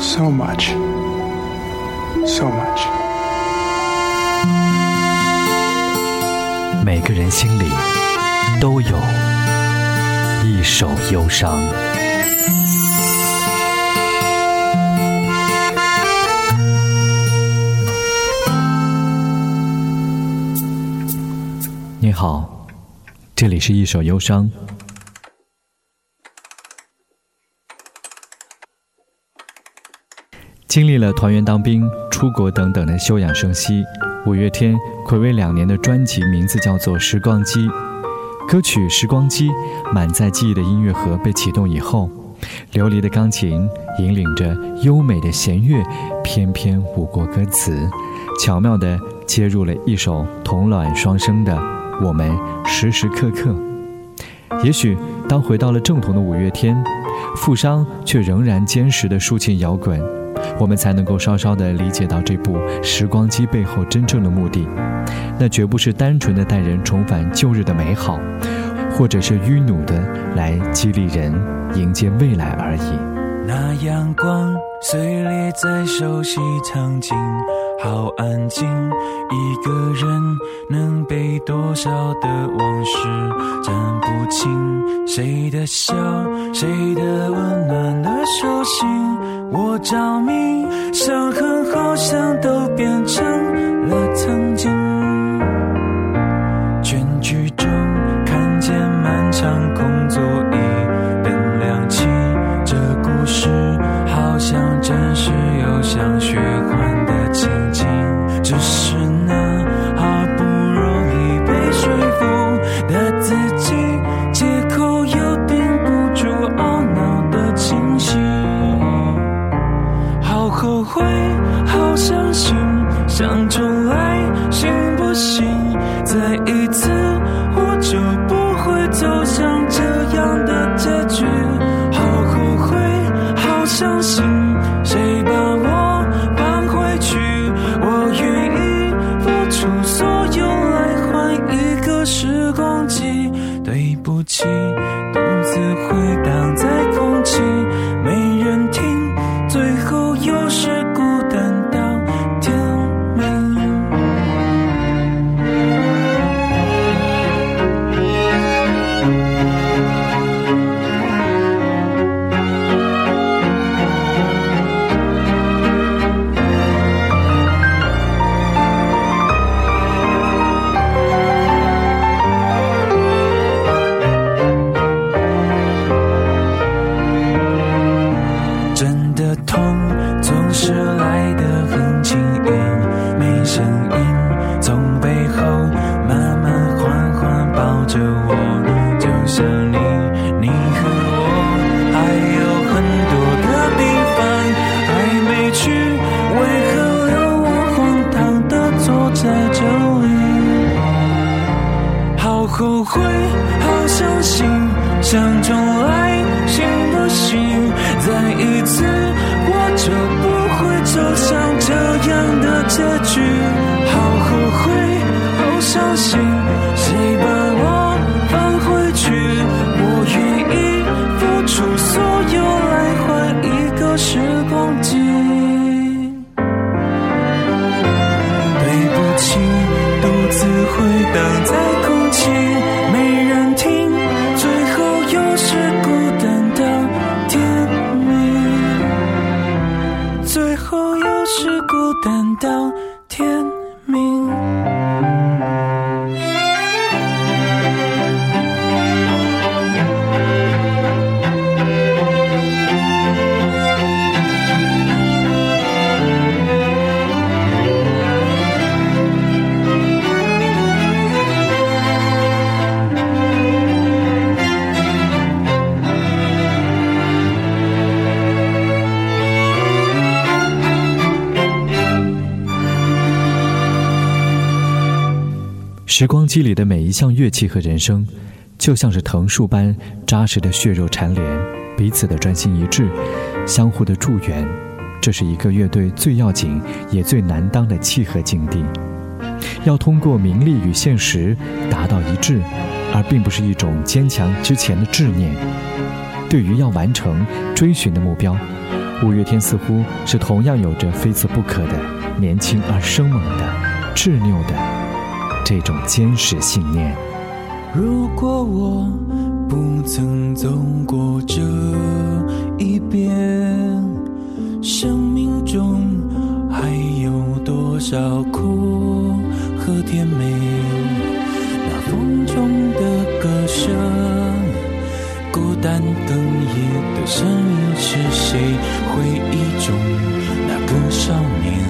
So much, so much. 每个人心里都有一首忧伤。你好，这里是一首忧伤。经历了团员当兵、出国等等的休养生息，五月天暌违两年的专辑名字叫做《时光机》。歌曲《时光机》满载记忆的音乐盒被启动以后，琉璃的钢琴引领着优美的弦乐，翩翩舞过歌词，巧妙地接入了一首同卵双生的《我们时时刻刻》。也许当回到了正统的五月天，富商却仍然坚实的抒情摇滚。我们才能够稍稍地理解到这部时光机背后真正的目的，那绝不是单纯的带人重返旧日的美好，或者是愚努的来激励人迎接未来而已。那阳光碎裂在熟悉场景，好安静，一个人能背多少的往事，站不清谁的笑，谁的温暖的手心。我着迷，伤痕好像都变成了曾经。全剧终看见满场空座椅灯亮起，这故事好像真实又像虚幻的情景。只是走向这样的结局。好后悔，好伤心，谁把我放回去？我愿意付出所有来换一个时光机。对不起，独自回荡在。时光机里的每一项乐器和人声，就像是藤树般扎实的血肉缠连，彼此的专心一致，相互的助缘。这是一个乐队最要紧也最难当的契合境地。要通过名利与现实达到一致，而并不是一种坚强之前的执念。对于要完成、追寻的目标，五月天似乎是同样有着非此不可的年轻而生猛的、执拗的这种坚实信念。如果我不曾走过这一边，生命中还有多少苦和甜美？那风中的歌声，孤单哽咽的声音是谁？回忆中那个少年。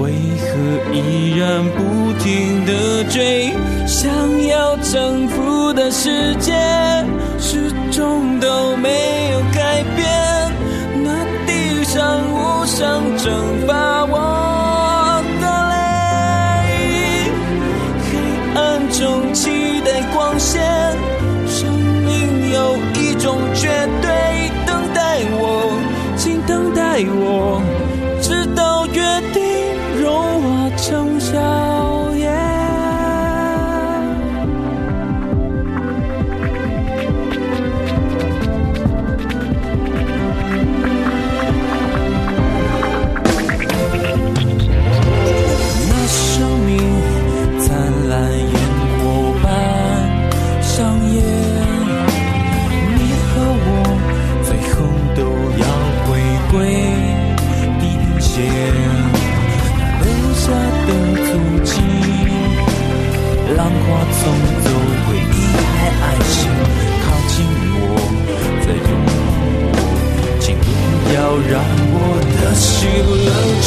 为何依然不停的追？想要征服的世界，始终都没有改变。那地上无声蒸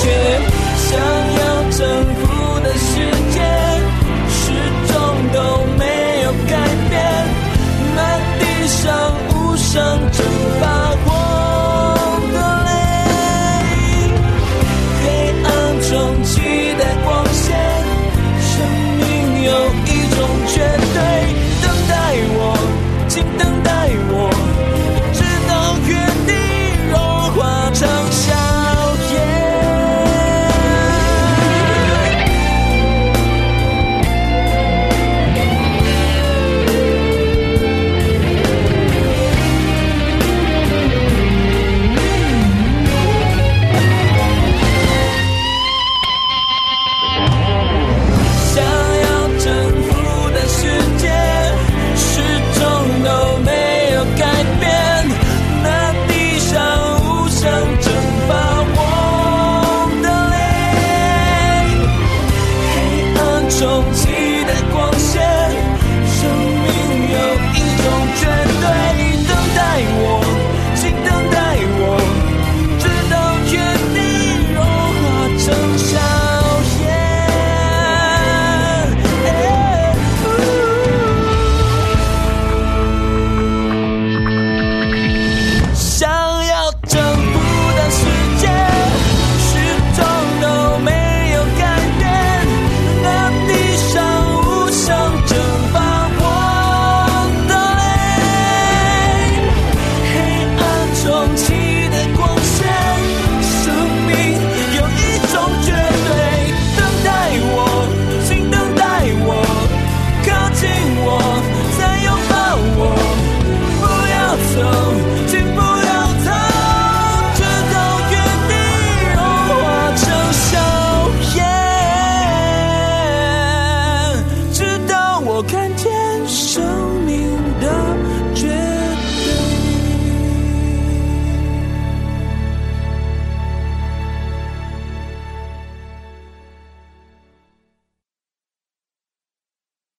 抱